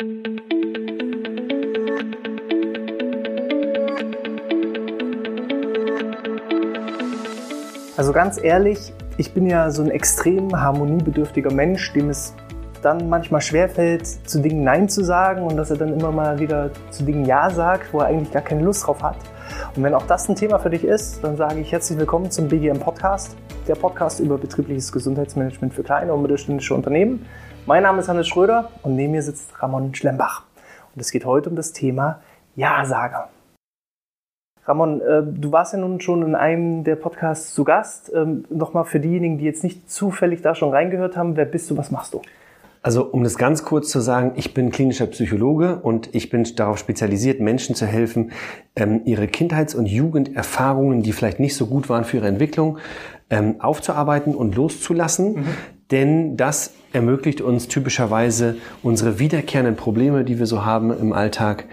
Also ganz ehrlich, ich bin ja so ein extrem harmoniebedürftiger Mensch, dem es dann manchmal schwerfällt, zu Dingen Nein zu sagen und dass er dann immer mal wieder zu Dingen Ja sagt, wo er eigentlich gar keine Lust drauf hat. Und wenn auch das ein Thema für dich ist, dann sage ich herzlich willkommen zum BGM Podcast, der Podcast über betriebliches Gesundheitsmanagement für kleine und mittelständische Unternehmen. Mein Name ist Hannes Schröder und neben mir sitzt Ramon Schlembach. Und es geht heute um das Thema Ja-Sager. Ramon, äh, du warst ja nun schon in einem der Podcasts zu Gast. Ähm, Nochmal für diejenigen, die jetzt nicht zufällig da schon reingehört haben, wer bist du, was machst du? Also um das ganz kurz zu sagen, ich bin klinischer Psychologe und ich bin darauf spezialisiert, Menschen zu helfen, ähm, ihre Kindheits- und Jugenderfahrungen, die vielleicht nicht so gut waren für ihre Entwicklung, ähm, aufzuarbeiten und loszulassen. Mhm. Denn das ermöglicht uns typischerweise unsere wiederkehrenden Probleme, die wir so haben im Alltag,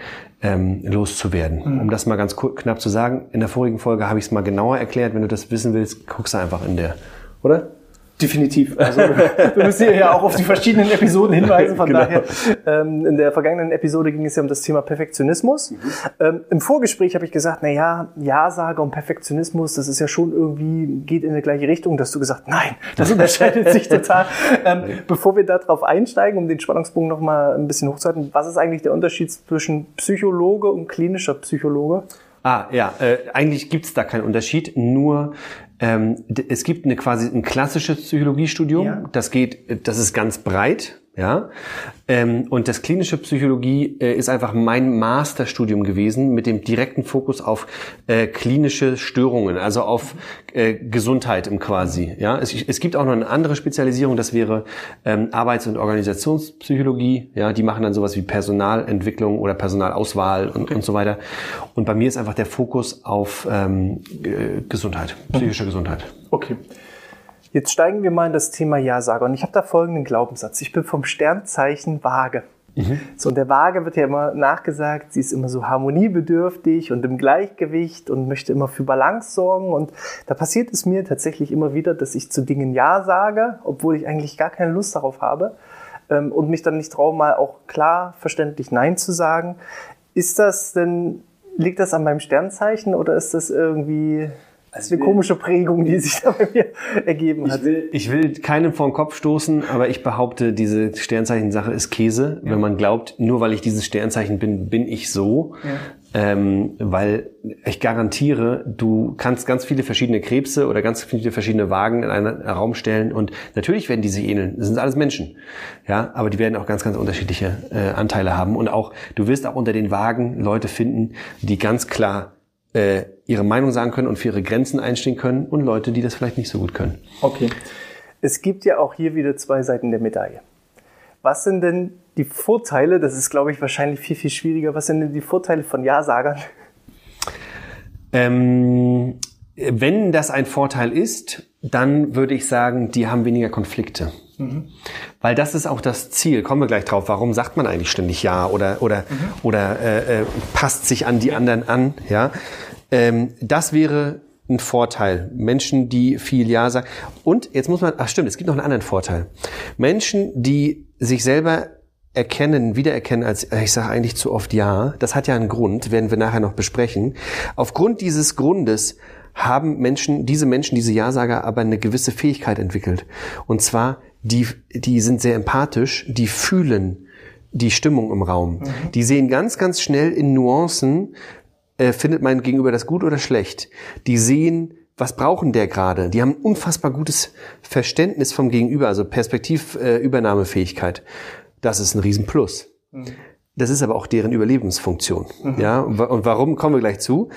ähm, loszuwerden. Mhm. Um das mal ganz knapp zu sagen, in der vorigen Folge habe ich es mal genauer erklärt. Wenn du das wissen willst, guckst du einfach in der, oder? Definitiv. Also wir müssen hier ja auch auf die verschiedenen Episoden hinweisen. Von genau. daher, ähm, in der vergangenen Episode ging es ja um das Thema Perfektionismus. Mhm. Ähm, Im Vorgespräch habe ich gesagt, na ja, Ja-Sage und Perfektionismus, das ist ja schon irgendwie, geht in die gleiche Richtung. Dass du gesagt, nein, das unterscheidet sich total. Ähm, bevor wir darauf einsteigen, um den Spannungspunkt nochmal ein bisschen hochzuhalten, was ist eigentlich der Unterschied zwischen Psychologe und klinischer Psychologe? Ah, ja, äh, eigentlich gibt's da keinen Unterschied, nur ähm, es gibt eine quasi ein klassisches Psychologiestudium, ja. das geht, das ist ganz breit, ja. Ähm, und das klinische Psychologie äh, ist einfach mein Masterstudium gewesen mit dem direkten Fokus auf äh, klinische Störungen, also auf äh, Gesundheit im quasi. Ja, es, es, gibt auch noch eine andere Spezialisierung, das wäre ähm, Arbeits- und Organisationspsychologie. Ja, die machen dann sowas wie Personalentwicklung oder Personalauswahl und, okay. und so weiter. Und bei mir ist einfach der Fokus auf ähm, Gesundheit, psychische Gesundheit. Okay. Jetzt steigen wir mal in das Thema Ja-Sager. Und ich habe da folgenden Glaubenssatz. Ich bin vom Sternzeichen Waage. Mhm. So, und der Waage wird ja immer nachgesagt, sie ist immer so harmoniebedürftig und im Gleichgewicht und möchte immer für Balance sorgen. Und da passiert es mir tatsächlich immer wieder, dass ich zu Dingen Ja sage, obwohl ich eigentlich gar keine Lust darauf habe ähm, und mich dann nicht traue, mal auch klar verständlich Nein zu sagen. Ist das denn, liegt das an meinem Sternzeichen oder ist das irgendwie das ist eine komische Prägung, die sich da bei mir ergeben hat. Ich will, ich will keinen vor den Kopf stoßen, aber ich behaupte, diese Sternzeichen-Sache ist Käse. Ja. Wenn man glaubt, nur weil ich dieses Sternzeichen bin, bin ich so. Ja. Ähm, weil ich garantiere, du kannst ganz viele verschiedene Krebse oder ganz viele verschiedene Wagen in einen Raum stellen und natürlich werden die sich ähneln. Das sind alles Menschen. Ja, aber die werden auch ganz, ganz unterschiedliche äh, Anteile haben. Und auch, du wirst auch unter den Wagen Leute finden, die ganz klar äh, ihre Meinung sagen können und für ihre Grenzen einstehen können und Leute, die das vielleicht nicht so gut können. Okay. Es gibt ja auch hier wieder zwei Seiten der Medaille. Was sind denn die Vorteile, das ist glaube ich wahrscheinlich viel, viel schwieriger, was sind denn die Vorteile von Ja-Sagern? Ähm, wenn das ein Vorteil ist, dann würde ich sagen, die haben weniger Konflikte. Mhm. Weil das ist auch das Ziel. Kommen wir gleich drauf. Warum sagt man eigentlich ständig Ja oder oder mhm. oder äh, äh, passt sich an die anderen an? Ja, ähm, das wäre ein Vorteil. Menschen, die viel Ja sagen. Und jetzt muss man, ach stimmt, es gibt noch einen anderen Vorteil. Menschen, die sich selber erkennen, wiedererkennen als, äh, ich sage eigentlich zu oft Ja, das hat ja einen Grund, werden wir nachher noch besprechen. Aufgrund dieses Grundes haben Menschen, diese Menschen, diese Ja-Sager, aber eine gewisse Fähigkeit entwickelt. Und zwar, die, die sind sehr empathisch, die fühlen die Stimmung im Raum. Mhm. Die sehen ganz, ganz schnell in Nuancen, äh, findet mein Gegenüber das gut oder schlecht. Die sehen, was brauchen der gerade? Die haben ein unfassbar gutes Verständnis vom Gegenüber, also Perspektivübernahmefähigkeit. Äh, das ist ein Riesenplus. Mhm. Das ist aber auch deren Überlebensfunktion. Mhm. Ja, und warum kommen wir gleich zu?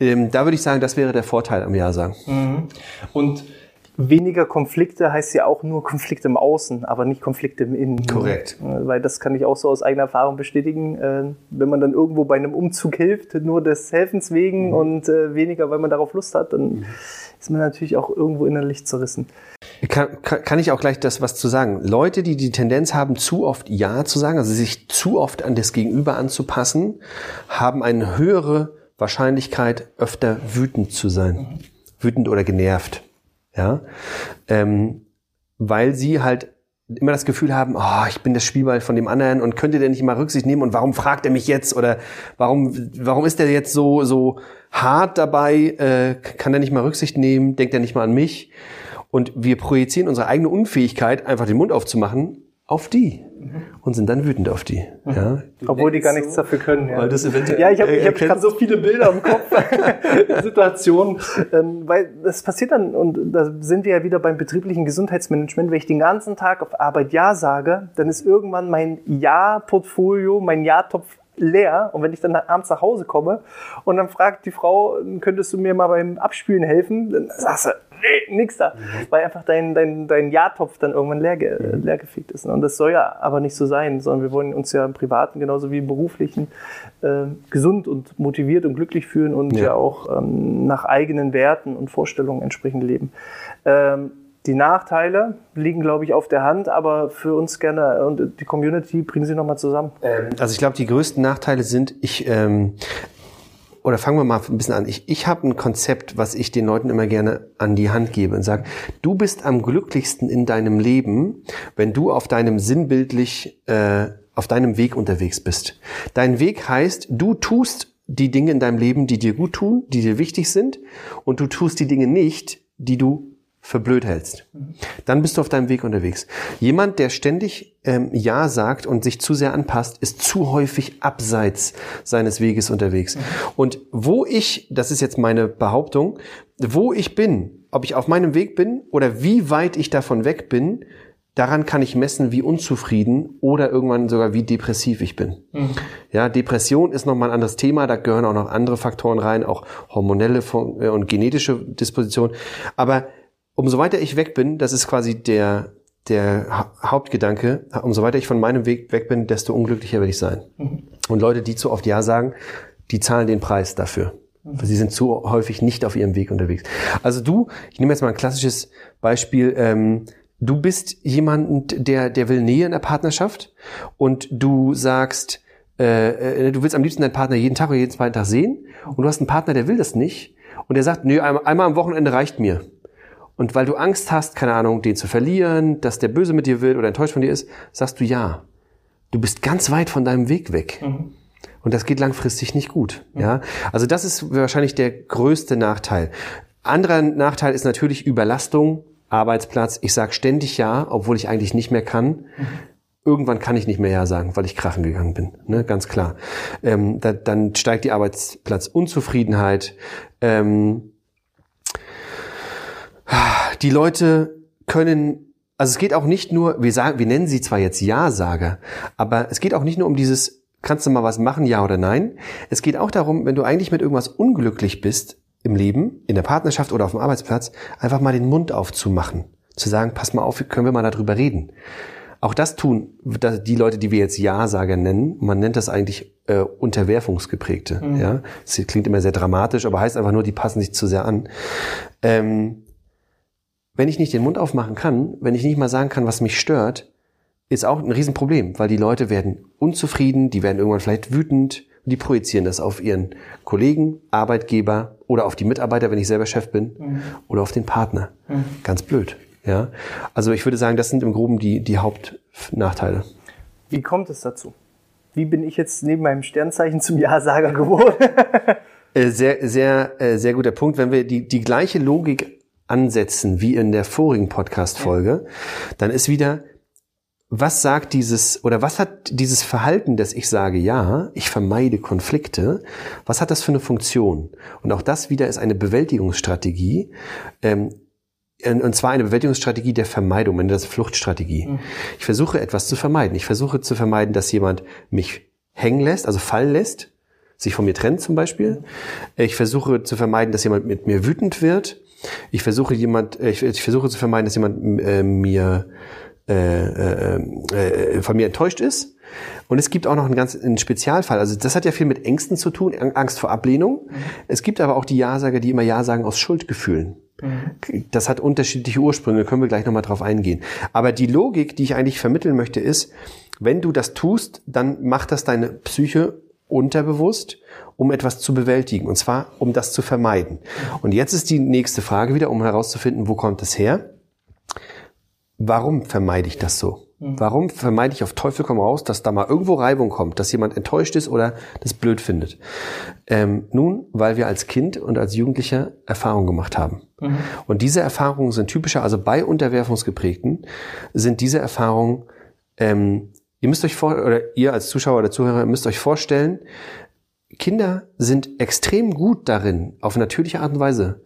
Ähm, da würde ich sagen, das wäre der Vorteil am Ja sagen. Mhm. Und weniger Konflikte heißt ja auch nur Konflikte im Außen, aber nicht Konflikte im Innen. Korrekt. Weil das kann ich auch so aus eigener Erfahrung bestätigen. Äh, wenn man dann irgendwo bei einem Umzug hilft, nur des Helfens wegen mhm. und äh, weniger, weil man darauf Lust hat, dann mhm. ist man natürlich auch irgendwo innerlich zerrissen. Kann, kann, kann ich auch gleich das was zu sagen? Leute, die die Tendenz haben, zu oft Ja zu sagen, also sich zu oft an das Gegenüber anzupassen, haben eine höhere Wahrscheinlichkeit, öfter wütend zu sein. Mhm. Wütend oder genervt ja, ähm, weil sie halt immer das Gefühl haben, oh, ich bin das Spielball von dem anderen und könnte der nicht mal Rücksicht nehmen und warum fragt er mich jetzt oder warum, warum ist der jetzt so, so hart dabei, äh, kann er nicht mal Rücksicht nehmen, denkt er nicht mal an mich? Und wir projizieren unsere eigene Unfähigkeit, einfach den Mund aufzumachen, auf die und sind dann wütend auf die. Ja. Obwohl die gar nichts so, dafür können. Ja, weil das eventuell ja ich habe ich hab gerade so viele Bilder im Kopf, Situationen, ähm, weil das passiert dann, und da sind wir ja wieder beim betrieblichen Gesundheitsmanagement, wenn ich den ganzen Tag auf Arbeit Ja sage, dann ist irgendwann mein Ja-Portfolio, mein Ja-Topf leer. Und wenn ich dann abends nach Hause komme und dann fragt die Frau, könntest du mir mal beim Abspülen helfen, dann sagst du, nee, nix da. Mhm. Weil einfach dein, dein, dein Jahrtopf dann irgendwann leer, mhm. leer gefegt ist. Und das soll ja aber nicht so sein, sondern wir wollen uns ja im Privaten genauso wie im Beruflichen äh, gesund und motiviert und glücklich fühlen und ja, ja auch ähm, nach eigenen Werten und Vorstellungen entsprechend leben. Ähm, die Nachteile liegen, glaube ich, auf der Hand, aber für uns gerne und die Community bringen sie nochmal zusammen. Ähm, also ich glaube, die größten Nachteile sind, ich ähm, oder fangen wir mal ein bisschen an. Ich, ich habe ein Konzept, was ich den Leuten immer gerne an die Hand gebe und sage, du bist am glücklichsten in deinem Leben, wenn du auf deinem sinnbildlich, äh, auf deinem Weg unterwegs bist. Dein Weg heißt, du tust die Dinge in deinem Leben, die dir gut tun, die dir wichtig sind, und du tust die Dinge nicht, die du für blöd hältst, dann bist du auf deinem Weg unterwegs. Jemand, der ständig ähm, Ja sagt und sich zu sehr anpasst, ist zu häufig abseits seines Weges unterwegs. Mhm. Und wo ich, das ist jetzt meine Behauptung, wo ich bin, ob ich auf meinem Weg bin oder wie weit ich davon weg bin, daran kann ich messen, wie unzufrieden oder irgendwann sogar wie depressiv ich bin. Mhm. Ja, Depression ist nochmal ein anderes Thema, da gehören auch noch andere Faktoren rein, auch hormonelle äh, und genetische Disposition. Aber umso weiter ich weg bin, das ist quasi der, der Hauptgedanke, umso weiter ich von meinem Weg weg bin, desto unglücklicher werde ich sein. Mhm. Und Leute, die zu oft Ja sagen, die zahlen den Preis dafür. Mhm. Sie sind zu häufig nicht auf ihrem Weg unterwegs. Also du, ich nehme jetzt mal ein klassisches Beispiel, ähm, du bist jemand, der, der will Nähe in der Partnerschaft und du sagst, äh, äh, du willst am liebsten deinen Partner jeden Tag oder jeden zweiten Tag sehen und du hast einen Partner, der will das nicht und der sagt, nö, einmal, einmal am Wochenende reicht mir. Und weil du Angst hast, keine Ahnung, den zu verlieren, dass der böse mit dir will oder enttäuscht von dir ist, sagst du ja. Du bist ganz weit von deinem Weg weg. Mhm. Und das geht langfristig nicht gut. Mhm. Ja, also das ist wahrscheinlich der größte Nachteil. Anderer Nachteil ist natürlich Überlastung, Arbeitsplatz. Ich sage ständig ja, obwohl ich eigentlich nicht mehr kann. Mhm. Irgendwann kann ich nicht mehr ja sagen, weil ich krachen gegangen bin. Ne, ganz klar. Ähm, da, dann steigt die Arbeitsplatzunzufriedenheit. Ähm, die Leute können, also es geht auch nicht nur, wir sagen, wir nennen sie zwar jetzt Ja-Sager, aber es geht auch nicht nur um dieses, kannst du mal was machen, ja oder nein. Es geht auch darum, wenn du eigentlich mit irgendwas unglücklich bist im Leben, in der Partnerschaft oder auf dem Arbeitsplatz, einfach mal den Mund aufzumachen. Zu sagen, pass mal auf, können wir mal darüber reden. Auch das tun die Leute, die wir jetzt Ja-Sager nennen. Man nennt das eigentlich äh, Unterwerfungsgeprägte. Mhm. Ja, das klingt immer sehr dramatisch, aber heißt einfach nur, die passen sich zu sehr an. Ähm, wenn ich nicht den Mund aufmachen kann, wenn ich nicht mal sagen kann, was mich stört, ist auch ein Riesenproblem, weil die Leute werden unzufrieden, die werden irgendwann vielleicht wütend und die projizieren das auf ihren Kollegen, Arbeitgeber oder auf die Mitarbeiter, wenn ich selber Chef bin, mhm. oder auf den Partner. Mhm. Ganz blöd. Ja, also ich würde sagen, das sind im Groben die, die Hauptnachteile. Wie kommt es dazu? Wie bin ich jetzt neben meinem Sternzeichen zum Ja-Sager geworden? Äh, sehr, sehr, äh, sehr guter Punkt. Wenn wir die, die gleiche Logik ansetzen wie in der vorigen Podcast-Folge, dann ist wieder, was sagt dieses oder was hat dieses Verhalten, dass ich sage, ja, ich vermeide Konflikte, was hat das für eine Funktion? Und auch das wieder ist eine Bewältigungsstrategie. Ähm, und zwar eine Bewältigungsstrategie der Vermeidung, eine das Fluchtstrategie. Mhm. Ich versuche etwas zu vermeiden. Ich versuche zu vermeiden, dass jemand mich hängen lässt, also fallen lässt, sich von mir trennt zum Beispiel. Mhm. Ich versuche zu vermeiden, dass jemand mit mir wütend wird. Ich versuche jemand, äh, ich, ich versuche zu vermeiden, dass jemand äh, mir äh, äh, äh, von mir enttäuscht ist. Und es gibt auch noch einen ganz einen Spezialfall. Also das hat ja viel mit Ängsten zu tun, Angst vor Ablehnung. Mhm. Es gibt aber auch die Ja-Sager, die immer Ja sagen aus Schuldgefühlen. Mhm. Das hat unterschiedliche Ursprünge, können wir gleich nochmal drauf eingehen. Aber die Logik, die ich eigentlich vermitteln möchte, ist, wenn du das tust, dann macht das deine Psyche unterbewusst um etwas zu bewältigen. Und zwar, um das zu vermeiden. Und jetzt ist die nächste Frage wieder, um herauszufinden, wo kommt es her? warum vermeide ich das so? Warum vermeide ich auf Teufel komm raus, dass da mal irgendwo Reibung kommt, dass jemand enttäuscht ist oder das blöd findet? Ähm, nun, weil wir als Kind und als Jugendlicher Erfahrungen gemacht haben. Mhm. Und diese Erfahrungen sind typischer, also bei Unterwerfungsgeprägten sind diese Erfahrungen, ähm, ihr müsst euch vor, oder ihr als Zuschauer oder Zuhörer müsst euch vorstellen, Kinder sind extrem gut darin, auf natürliche Art und Weise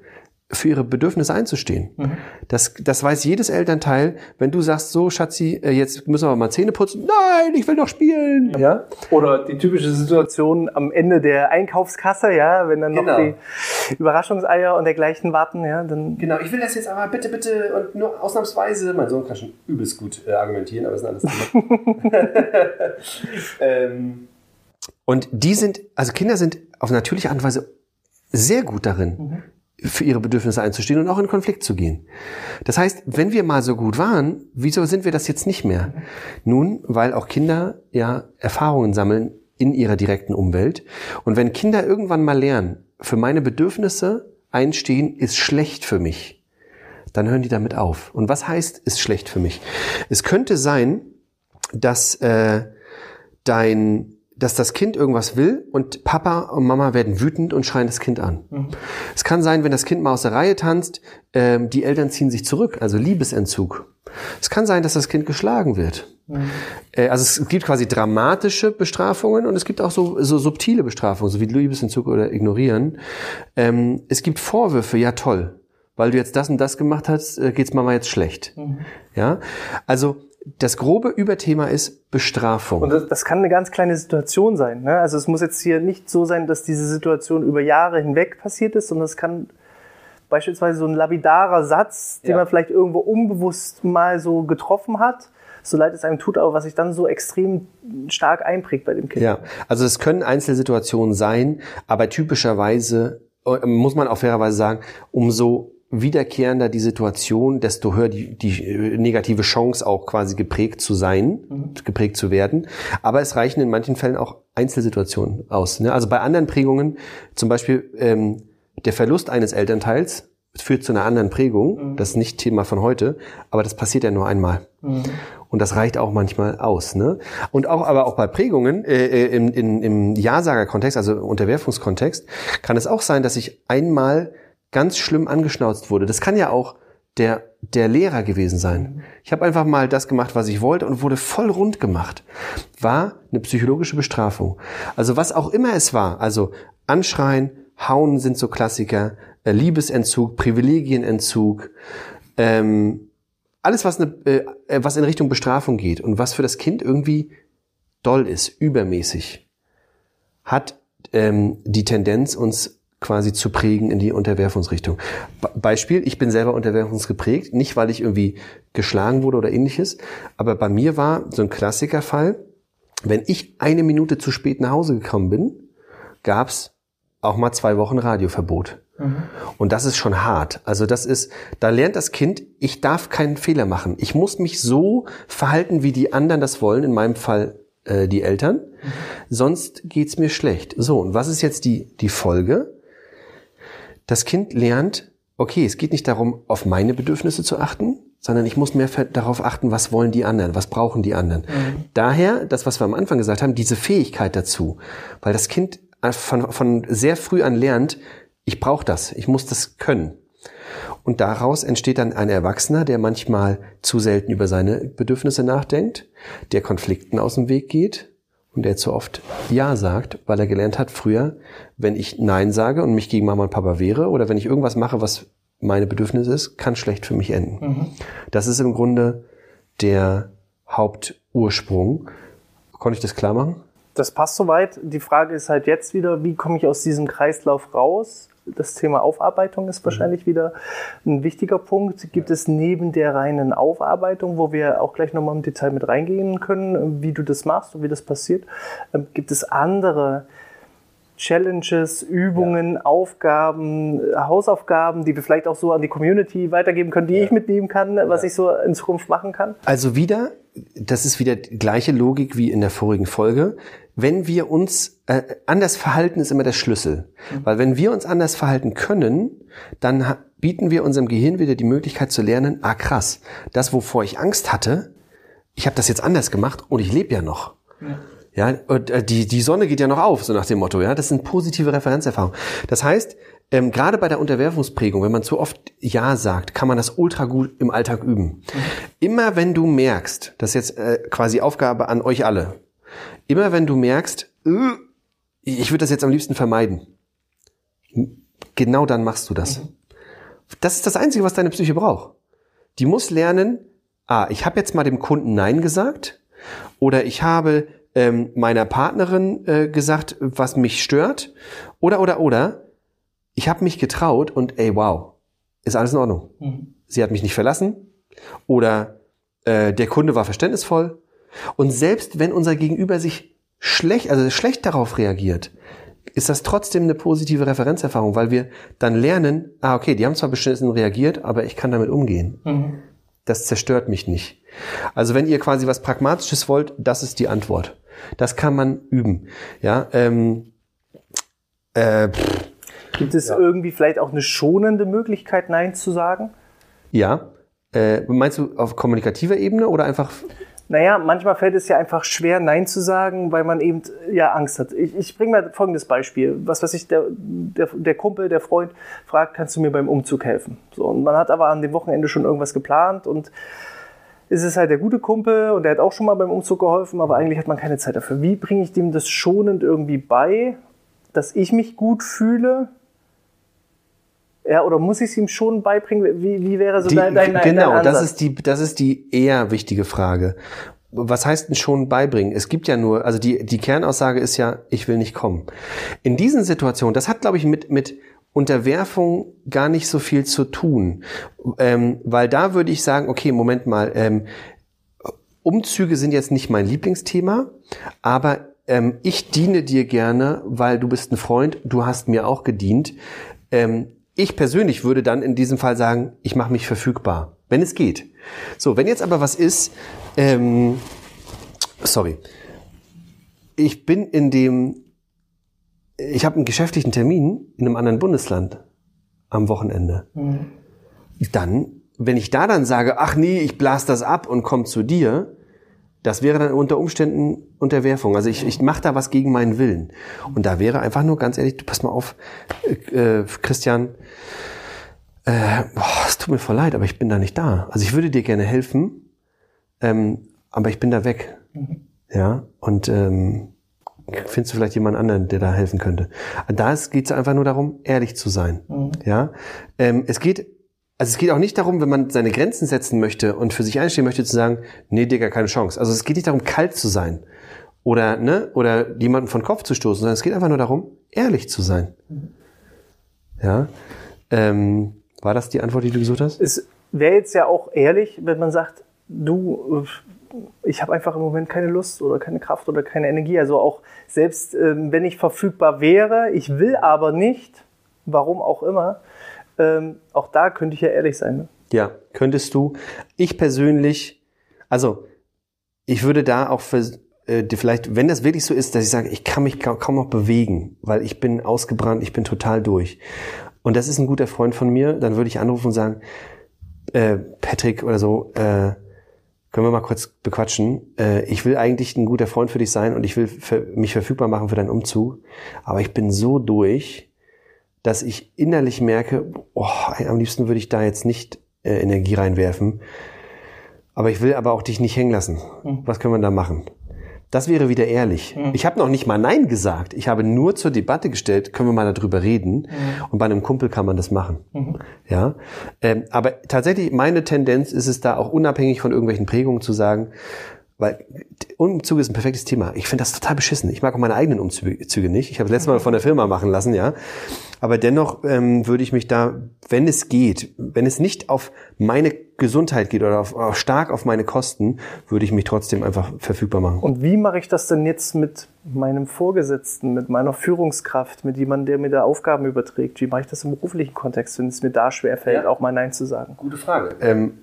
für ihre Bedürfnisse einzustehen. Mhm. Das, das weiß jedes Elternteil, wenn du sagst, so Schatzi, äh, jetzt müssen wir mal Zähne putzen. Nein, ich will noch spielen. Ja. Oder die typische Situation am Ende der Einkaufskasse, ja, wenn dann genau. noch die Überraschungseier und dergleichen warten, ja, dann. Genau, ich will das jetzt aber bitte, bitte und nur ausnahmsweise. Mein Sohn kann schon übelst gut äh, argumentieren, aber das sind alles ähm, Und die sind, also Kinder sind auf natürliche Art und Weise sehr gut darin, mhm für ihre Bedürfnisse einzustehen und auch in Konflikt zu gehen. Das heißt, wenn wir mal so gut waren, wieso sind wir das jetzt nicht mehr? Nun, weil auch Kinder ja Erfahrungen sammeln in ihrer direkten Umwelt. Und wenn Kinder irgendwann mal lernen, für meine Bedürfnisse einstehen ist schlecht für mich, dann hören die damit auf. Und was heißt, ist schlecht für mich? Es könnte sein, dass äh, dein dass das Kind irgendwas will und Papa und Mama werden wütend und schreien das Kind an. Mhm. Es kann sein, wenn das Kind mal aus der Reihe tanzt, ähm, die Eltern ziehen sich zurück, also Liebesentzug. Es kann sein, dass das Kind geschlagen wird. Mhm. Äh, also es gibt quasi dramatische Bestrafungen und es gibt auch so, so subtile Bestrafungen, so wie Liebesentzug oder Ignorieren. Ähm, es gibt Vorwürfe, ja toll, weil du jetzt das und das gemacht hast, äh, geht's Mama jetzt schlecht. Mhm. Ja, also das grobe Überthema ist Bestrafung. Und das, das, kann eine ganz kleine Situation sein. Ne? Also es muss jetzt hier nicht so sein, dass diese Situation über Jahre hinweg passiert ist, sondern es kann beispielsweise so ein labidarer Satz, den ja. man vielleicht irgendwo unbewusst mal so getroffen hat, so leid es einem tut, aber was sich dann so extrem stark einprägt bei dem Kind. Ja, also es können Einzelsituationen sein, aber typischerweise äh, muss man auch fairerweise sagen, umso wiederkehrender die Situation, desto höher die, die äh, negative Chance auch quasi geprägt zu sein, mhm. geprägt zu werden. Aber es reichen in manchen Fällen auch Einzelsituationen aus. Ne? Also bei anderen Prägungen, zum Beispiel ähm, der Verlust eines Elternteils führt zu einer anderen Prägung. Mhm. Das ist nicht Thema von heute, aber das passiert ja nur einmal. Mhm. Und das reicht auch manchmal aus. Ne? Und auch, aber auch bei Prägungen äh, äh im, in, im Ja-Sager-Kontext, also Unterwerfungskontext, kann es auch sein, dass ich einmal ganz schlimm angeschnauzt wurde. Das kann ja auch der, der Lehrer gewesen sein. Ich habe einfach mal das gemacht, was ich wollte und wurde voll rund gemacht. War eine psychologische Bestrafung. Also was auch immer es war, also Anschreien, Hauen sind so Klassiker, äh, Liebesentzug, Privilegienentzug, ähm, alles, was, eine, äh, was in Richtung Bestrafung geht und was für das Kind irgendwie doll ist, übermäßig, hat ähm, die Tendenz, uns quasi zu prägen in die Unterwerfungsrichtung. Beispiel, ich bin selber unterwerfungsgeprägt, nicht weil ich irgendwie geschlagen wurde oder ähnliches, aber bei mir war so ein Klassikerfall, wenn ich eine Minute zu spät nach Hause gekommen bin, gab's auch mal zwei Wochen Radioverbot. Mhm. Und das ist schon hart. Also das ist, da lernt das Kind, ich darf keinen Fehler machen. Ich muss mich so verhalten, wie die anderen das wollen, in meinem Fall äh, die Eltern. Mhm. Sonst geht's mir schlecht. So, und was ist jetzt die, die Folge? Das Kind lernt, okay, es geht nicht darum, auf meine Bedürfnisse zu achten, sondern ich muss mehr darauf achten, was wollen die anderen, was brauchen die anderen. Mhm. Daher, das, was wir am Anfang gesagt haben, diese Fähigkeit dazu, weil das Kind von, von sehr früh an lernt, ich brauche das, ich muss das können. Und daraus entsteht dann ein Erwachsener, der manchmal zu selten über seine Bedürfnisse nachdenkt, der Konflikten aus dem Weg geht, und der zu oft Ja sagt, weil er gelernt hat früher, wenn ich Nein sage und mich gegen Mama und Papa wehre oder wenn ich irgendwas mache, was meine Bedürfnisse ist, kann schlecht für mich enden. Mhm. Das ist im Grunde der Hauptursprung. Konnte ich das klar machen? Das passt soweit. Die Frage ist halt jetzt wieder, wie komme ich aus diesem Kreislauf raus? Das Thema Aufarbeitung ist wahrscheinlich wieder ein wichtiger Punkt. Gibt es neben der reinen Aufarbeitung, wo wir auch gleich nochmal im Detail mit reingehen können, wie du das machst und wie das passiert, ähm, gibt es andere Challenges, Übungen, ja. Aufgaben, Hausaufgaben, die wir vielleicht auch so an die Community weitergeben können, die ja. ich mitnehmen kann, was ja. ich so in Zukunft machen kann? Also wieder, das ist wieder die gleiche Logik wie in der vorigen Folge wenn wir uns äh, anders verhalten, ist immer der Schlüssel. Mhm. Weil wenn wir uns anders verhalten können, dann, bieten wir unserem Gehirn wieder die Möglichkeit zu lernen, ah krass, das, wovor ich Angst hatte, ich habe das jetzt anders gemacht und ich lebe ja noch. Ja. Ja, äh, die, die Sonne geht ja noch auf, so nach dem Motto. Ja, das sind positive Referenzerfahrungen. Das heißt, ähm, gerade bei der Unterwerfungsprägung, wenn man zu oft Ja sagt, kann man das ultra gut im Alltag üben. Mhm. Immer wenn du merkst, das ist jetzt äh, quasi Aufgabe an euch alle, immer wenn du merkst, äh, ich würde das jetzt am liebsten vermeiden, genau dann machst du das. Das ist das Einzige, was deine Psyche braucht. Die muss lernen, ah, ich habe jetzt mal dem Kunden Nein gesagt oder ich habe ähm, meiner Partnerin äh, gesagt, was mich stört oder oder oder ich habe mich getraut und ey wow, ist alles in Ordnung. Mhm. Sie hat mich nicht verlassen oder äh, der Kunde war verständnisvoll und selbst wenn unser Gegenüber sich schlecht, also schlecht darauf reagiert, ist das trotzdem eine positive Referenzerfahrung, weil wir dann lernen, ah, okay, die haben zwar beschissen reagiert, aber ich kann damit umgehen. Mhm. Das zerstört mich nicht. Also wenn ihr quasi was Pragmatisches wollt, das ist die Antwort. Das kann man üben. Ja, ähm, äh, Gibt es ja. irgendwie vielleicht auch eine schonende Möglichkeit, Nein zu sagen? Ja. Äh, meinst du auf kommunikativer Ebene oder einfach naja, manchmal fällt es ja einfach schwer, Nein zu sagen, weil man eben ja Angst hat. Ich, ich bringe mal folgendes Beispiel. Was weiß ich, der, der, der Kumpel, der Freund fragt, kannst du mir beim Umzug helfen? So, und man hat aber an dem Wochenende schon irgendwas geplant und ist es halt der gute Kumpel und der hat auch schon mal beim Umzug geholfen, aber eigentlich hat man keine Zeit dafür. Wie bringe ich dem das schonend irgendwie bei, dass ich mich gut fühle, ja, oder muss ich es ihm schon beibringen? Wie, wie wäre so die, dein, dein, Genau, dein das ist die, das ist die eher wichtige Frage. Was heißt denn schon beibringen? Es gibt ja nur, also die, die Kernaussage ist ja, ich will nicht kommen. In diesen Situationen, das hat, glaube ich, mit, mit Unterwerfung gar nicht so viel zu tun. Ähm, weil da würde ich sagen, okay, Moment mal, ähm, Umzüge sind jetzt nicht mein Lieblingsthema, aber ähm, ich diene dir gerne, weil du bist ein Freund, du hast mir auch gedient. Ähm, ich persönlich würde dann in diesem Fall sagen, ich mache mich verfügbar, wenn es geht. So, wenn jetzt aber was ist, ähm, sorry, ich bin in dem, ich habe einen geschäftlichen Termin in einem anderen Bundesland am Wochenende. Mhm. Dann, wenn ich da dann sage, ach nee, ich blas das ab und komme zu dir, das wäre dann unter Umständen Unterwerfung. Also ich, ich mache da was gegen meinen Willen. Und da wäre einfach nur ganz ehrlich, du pass mal auf, äh, äh, Christian, äh, boah, es tut mir voll leid, aber ich bin da nicht da. Also ich würde dir gerne helfen, ähm, aber ich bin da weg. Mhm. Ja, und ähm, findest du vielleicht jemand anderen, der da helfen könnte. Da geht es einfach nur darum, ehrlich zu sein. Mhm. Ja, ähm, es geht also es geht auch nicht darum, wenn man seine Grenzen setzen möchte und für sich einstehen möchte, zu sagen, nee, Digga, keine Chance. Also es geht nicht darum, kalt zu sein oder, ne, oder jemanden von Kopf zu stoßen, sondern es geht einfach nur darum, ehrlich zu sein. Ja. Ähm, war das die Antwort, die du gesucht hast? Es wäre jetzt ja auch ehrlich, wenn man sagt, du, ich habe einfach im Moment keine Lust oder keine Kraft oder keine Energie. Also auch selbst ähm, wenn ich verfügbar wäre, ich will aber nicht, warum auch immer, ähm, auch da könnte ich ja ehrlich sein. Ne? Ja, könntest du. Ich persönlich, also ich würde da auch für, äh, vielleicht, wenn das wirklich so ist, dass ich sage, ich kann mich kaum, noch bewegen, weil ich bin ausgebrannt, ich bin total durch. Und das ist ein guter Freund von mir, dann würde ich anrufen und sagen, äh, Patrick oder so, äh, können wir mal kurz bequatschen. Äh, ich will eigentlich ein guter Freund für dich sein und ich will mich verfügbar machen für deinen Umzug, aber ich bin so durch, dass ich innerlich merke, oh, am liebsten würde ich da jetzt nicht äh, Energie reinwerfen. Aber ich will aber auch dich nicht hängen lassen. Mhm. Was können wir da machen? Das wäre wieder ehrlich. Mhm. Ich habe noch nicht mal Nein gesagt. Ich habe nur zur Debatte gestellt, können wir mal darüber reden. Mhm. Und bei einem Kumpel kann man das machen. Mhm. Ja, ähm, aber tatsächlich meine Tendenz ist es da auch unabhängig von irgendwelchen Prägungen zu sagen, weil Umzug ist ein perfektes Thema. Ich finde das total beschissen. Ich mag auch meine eigenen Umzüge nicht. Ich habe das letzte Mal von der Firma machen lassen, ja. Aber dennoch ähm, würde ich mich da, wenn es geht, wenn es nicht auf meine Gesundheit geht oder auf, auf stark auf meine Kosten, würde ich mich trotzdem einfach verfügbar machen. Und wie mache ich das denn jetzt mit meinem Vorgesetzten, mit meiner Führungskraft, mit jemandem, der mir da Aufgaben überträgt? Wie mache ich das im beruflichen Kontext, wenn es mir da schwerfällt, ja. auch mal Nein zu sagen? Gute Frage. Ähm,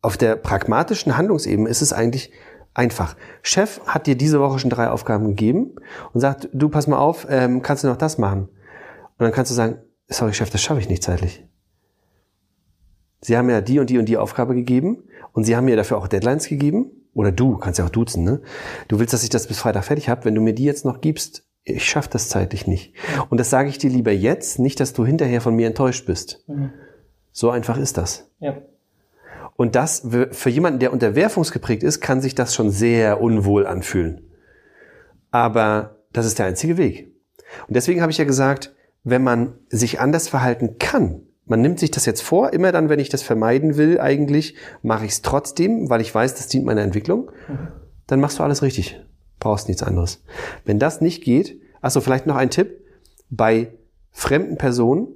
auf der pragmatischen Handlungsebene ist es eigentlich einfach. Chef hat dir diese Woche schon drei Aufgaben gegeben und sagt, du pass mal auf, ähm, kannst du noch das machen? Und dann kannst du sagen, sorry Chef, das schaffe ich nicht zeitlich. Sie haben ja die und die und die Aufgabe gegeben und Sie haben mir dafür auch Deadlines gegeben. Oder du, kannst ja auch duzen, ne? Du willst, dass ich das bis Freitag fertig habe. Wenn du mir die jetzt noch gibst, ich schaffe das zeitlich nicht. Und das sage ich dir lieber jetzt, nicht, dass du hinterher von mir enttäuscht bist. Mhm. So einfach ist das. Ja. Und das, für jemanden, der unterwerfungsgeprägt ist, kann sich das schon sehr unwohl anfühlen. Aber das ist der einzige Weg. Und deswegen habe ich ja gesagt, wenn man sich anders verhalten kann, man nimmt sich das jetzt vor, immer dann, wenn ich das vermeiden will, eigentlich, mache ich es trotzdem, weil ich weiß, das dient meiner Entwicklung, mhm. dann machst du alles richtig. Brauchst nichts anderes. Wenn das nicht geht, also vielleicht noch ein Tipp, bei fremden Personen,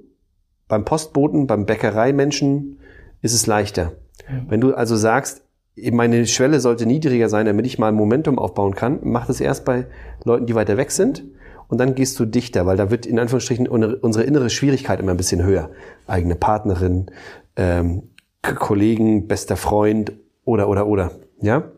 beim Postboten, beim Bäckereimenschen ist es leichter. Mhm. Wenn du also sagst, meine Schwelle sollte niedriger sein, damit ich mal Momentum aufbauen kann, mach das erst bei Leuten, die weiter weg sind und dann gehst du dichter, weil da wird in Anführungsstrichen unsere innere Schwierigkeit immer ein bisschen höher. Eigene Partnerin, ähm, Kollegen, bester Freund oder oder oder. Ja.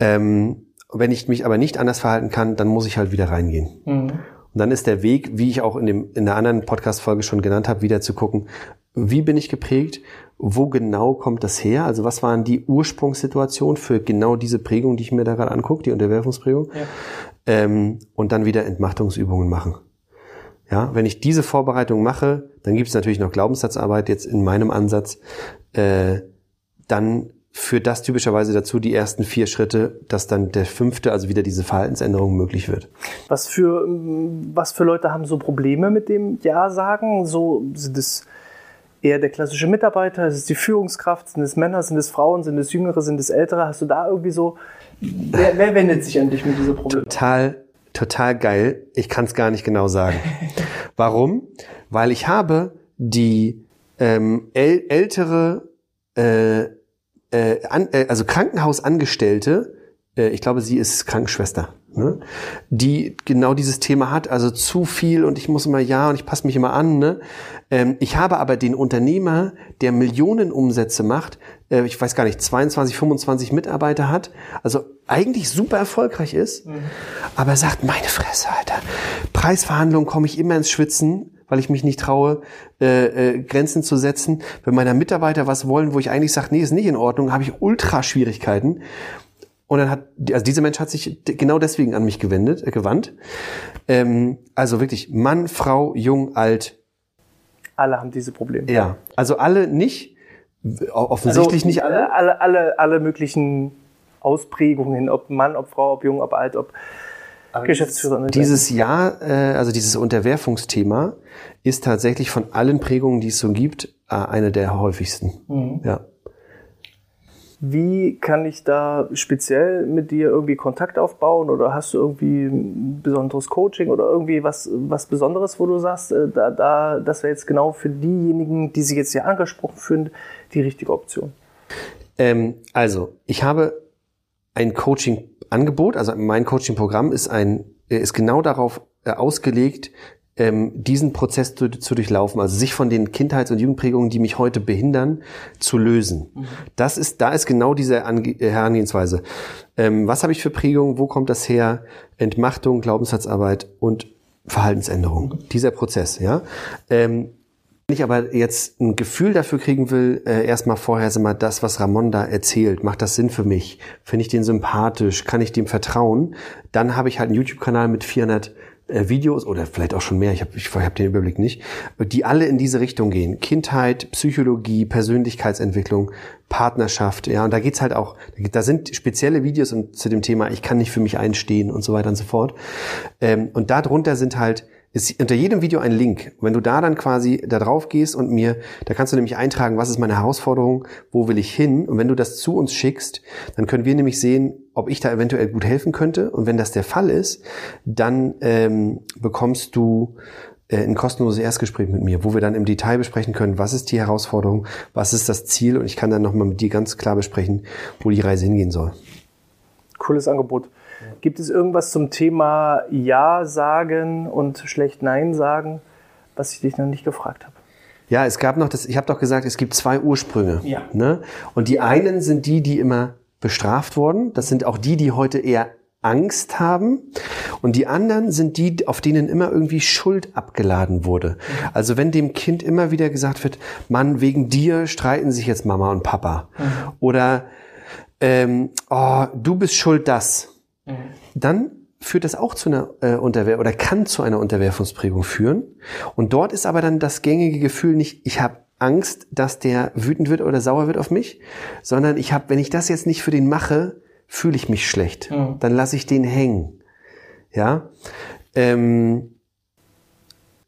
Ähm, wenn ich mich aber nicht anders verhalten kann, dann muss ich halt wieder reingehen. Mhm. Und dann ist der Weg, wie ich auch in, dem, in der anderen Podcast-Folge schon genannt habe, wieder zu gucken, wie bin ich geprägt, wo genau kommt das her? Also was waren die Ursprungssituationen für genau diese Prägung, die ich mir da gerade angucke, die Unterwerfungsprägung? Ja ähm, und dann wieder Entmachtungsübungen machen. Ja, wenn ich diese Vorbereitung mache, dann gibt es natürlich noch Glaubenssatzarbeit jetzt in meinem Ansatz. Äh, dann führt das typischerweise dazu, die ersten vier Schritte, dass dann der fünfte, also wieder diese Verhaltensänderung möglich wird. Was für, was für Leute haben so Probleme mit dem Ja sagen? So sind es eher der klassische Mitarbeiter? Ist es die Führungskraft? Sind es Männer? Sind es Frauen? Sind es Jüngere? Sind es Ältere? Hast du da irgendwie so Wer, wer wendet sich an dich mit dieser Problematik? Total, total geil. Ich kann es gar nicht genau sagen. Warum? Weil ich habe die ähm, äl ältere, äh, äh, an, äh, also Krankenhausangestellte, äh, ich glaube, sie ist Krankenschwester, ne? die genau dieses Thema hat, also zu viel und ich muss immer ja und ich passe mich immer an. Ne? Ähm, ich habe aber den Unternehmer, der Millionen Umsätze macht, äh, ich weiß gar nicht, 22, 25 Mitarbeiter hat, also eigentlich super erfolgreich ist, mhm. aber sagt, meine Fresse, Alter, Preisverhandlungen komme ich immer ins Schwitzen, weil ich mich nicht traue, äh, äh, Grenzen zu setzen. Wenn meine Mitarbeiter was wollen, wo ich eigentlich sage, nee, ist nicht in Ordnung, habe ich Ultra-Schwierigkeiten. Und dann hat, also dieser Mensch hat sich genau deswegen an mich gewendet, äh, gewandt. Ähm, also wirklich Mann, Frau, jung, alt. Alle haben diese Probleme. Ja, also alle nicht, offensichtlich also, nicht alle. Alle, alle, alle möglichen Ausprägungen, ob Mann, ob Frau, ob jung, ob alt, ob Aber Geschäftsführer. Dieses Jahr, äh, also dieses Unterwerfungsthema, ist tatsächlich von allen Prägungen, die es so gibt, äh, eine der häufigsten. Mhm. Ja. Wie kann ich da speziell mit dir irgendwie Kontakt aufbauen oder hast du irgendwie ein besonderes Coaching oder irgendwie was, was Besonderes, wo du sagst, äh, da, da, das wäre jetzt genau für diejenigen, die sich jetzt hier angesprochen fühlen, die richtige Option? Ähm, also, ich habe ein Coaching-Angebot, also mein Coaching-Programm ist ein, ist genau darauf äh, ausgelegt, ähm, diesen Prozess zu, zu, durchlaufen, also sich von den Kindheits- und Jugendprägungen, die mich heute behindern, zu lösen. Mhm. Das ist, da ist genau diese Ange äh, Herangehensweise. Ähm, was habe ich für Prägungen? Wo kommt das her? Entmachtung, Glaubenssatzarbeit und Verhaltensänderung. Mhm. Dieser Prozess, ja. Ähm, wenn ich aber jetzt ein Gefühl dafür kriegen will, äh, erstmal vorher sag mal, das, was Ramon da erzählt, macht das Sinn für mich? Finde ich den sympathisch? Kann ich dem vertrauen? Dann habe ich halt einen YouTube-Kanal mit 400 äh, Videos oder vielleicht auch schon mehr, ich habe ich hab den Überblick nicht, die alle in diese Richtung gehen. Kindheit, Psychologie, Persönlichkeitsentwicklung, Partnerschaft, ja, und da geht's halt auch, da sind spezielle Videos zu dem Thema, ich kann nicht für mich einstehen und so weiter und so fort. Ähm, und darunter sind halt ist unter jedem Video ein Link. Wenn du da dann quasi da drauf gehst und mir, da kannst du nämlich eintragen, was ist meine Herausforderung, wo will ich hin? Und wenn du das zu uns schickst, dann können wir nämlich sehen, ob ich da eventuell gut helfen könnte. Und wenn das der Fall ist, dann ähm, bekommst du äh, ein kostenloses Erstgespräch mit mir, wo wir dann im Detail besprechen können, was ist die Herausforderung, was ist das Ziel und ich kann dann nochmal mit dir ganz klar besprechen, wo die Reise hingehen soll. Cooles Angebot. Gibt es irgendwas zum Thema Ja sagen und schlecht Nein sagen, was ich dich noch nicht gefragt habe? Ja, es gab noch das, ich habe doch gesagt, es gibt zwei Ursprünge. Ja. Ne? Und die einen sind die, die immer bestraft wurden. Das sind auch die, die heute eher Angst haben. Und die anderen sind die, auf denen immer irgendwie Schuld abgeladen wurde. Also wenn dem Kind immer wieder gesagt wird, Mann, wegen dir streiten sich jetzt Mama und Papa. Mhm. Oder ähm, oh, du bist schuld das. Mhm. Dann führt das auch zu einer äh, Unterwehr oder kann zu einer Unterwerfungsprägung führen. Und dort ist aber dann das gängige Gefühl nicht, ich habe Angst, dass der wütend wird oder sauer wird auf mich, sondern ich habe, wenn ich das jetzt nicht für den mache, fühle ich mich schlecht. Mhm. Dann lasse ich den hängen. Ja. Ähm,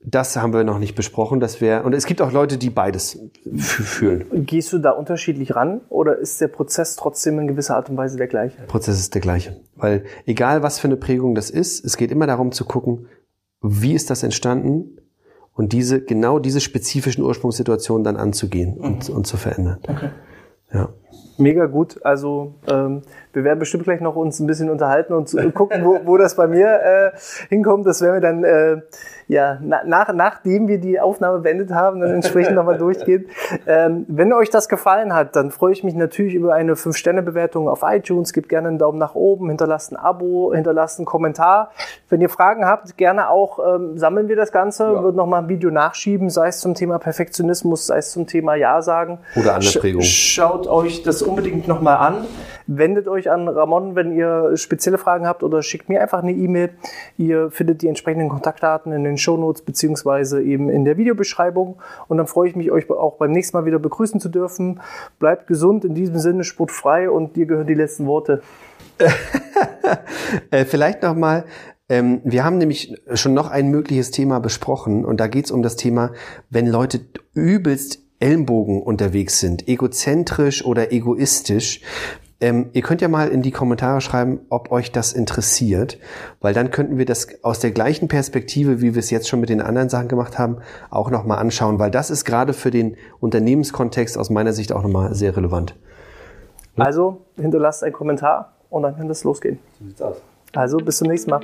das haben wir noch nicht besprochen. Das wäre und es gibt auch Leute, die beides fühlen. Gehst du da unterschiedlich ran oder ist der Prozess trotzdem in gewisser Art und Weise der gleiche? Der Prozess ist der gleiche, weil egal was für eine Prägung das ist, es geht immer darum zu gucken, wie ist das entstanden und diese genau diese spezifischen Ursprungssituationen dann anzugehen mhm. und, und zu verändern. Okay. Ja. Mega gut. Also ähm, wir werden bestimmt gleich noch uns ein bisschen unterhalten und gucken, wo, wo das bei mir äh, hinkommt. Das werden wir dann äh, ja, na, nach, nachdem wir die Aufnahme beendet haben, dann entsprechend nochmal durchgehen. Ähm, wenn euch das gefallen hat, dann freue ich mich natürlich über eine 5-Sterne-Bewertung auf iTunes. Gebt gerne einen Daumen nach oben, hinterlasst ein Abo, hinterlasst einen Kommentar. Wenn ihr Fragen habt, gerne auch ähm, sammeln wir das Ganze, ja. wird nochmal ein Video nachschieben, sei es zum Thema Perfektionismus, sei es zum Thema Ja sagen. Oder andere Prägung. Schaut euch das unbedingt nochmal an. Wendet euch an Ramon, wenn ihr spezielle Fragen habt oder schickt mir einfach eine E-Mail. Ihr findet die entsprechenden Kontaktdaten in den Shownotes beziehungsweise eben in der Videobeschreibung. Und dann freue ich mich, euch auch beim nächsten Mal wieder begrüßen zu dürfen. Bleibt gesund, in diesem Sinne sportfrei und dir gehören die letzten Worte. Äh, vielleicht nochmal, ähm, wir haben nämlich schon noch ein mögliches Thema besprochen und da geht es um das Thema, wenn Leute übelst Ellenbogen unterwegs sind, egozentrisch oder egoistisch, ähm, ihr könnt ja mal in die Kommentare schreiben, ob euch das interessiert, weil dann könnten wir das aus der gleichen Perspektive, wie wir es jetzt schon mit den anderen Sachen gemacht haben, auch nochmal anschauen, weil das ist gerade für den Unternehmenskontext aus meiner Sicht auch nochmal sehr relevant. Also hinterlasst einen Kommentar und dann kann das losgehen. So sieht's aus. Also bis zum nächsten Mal.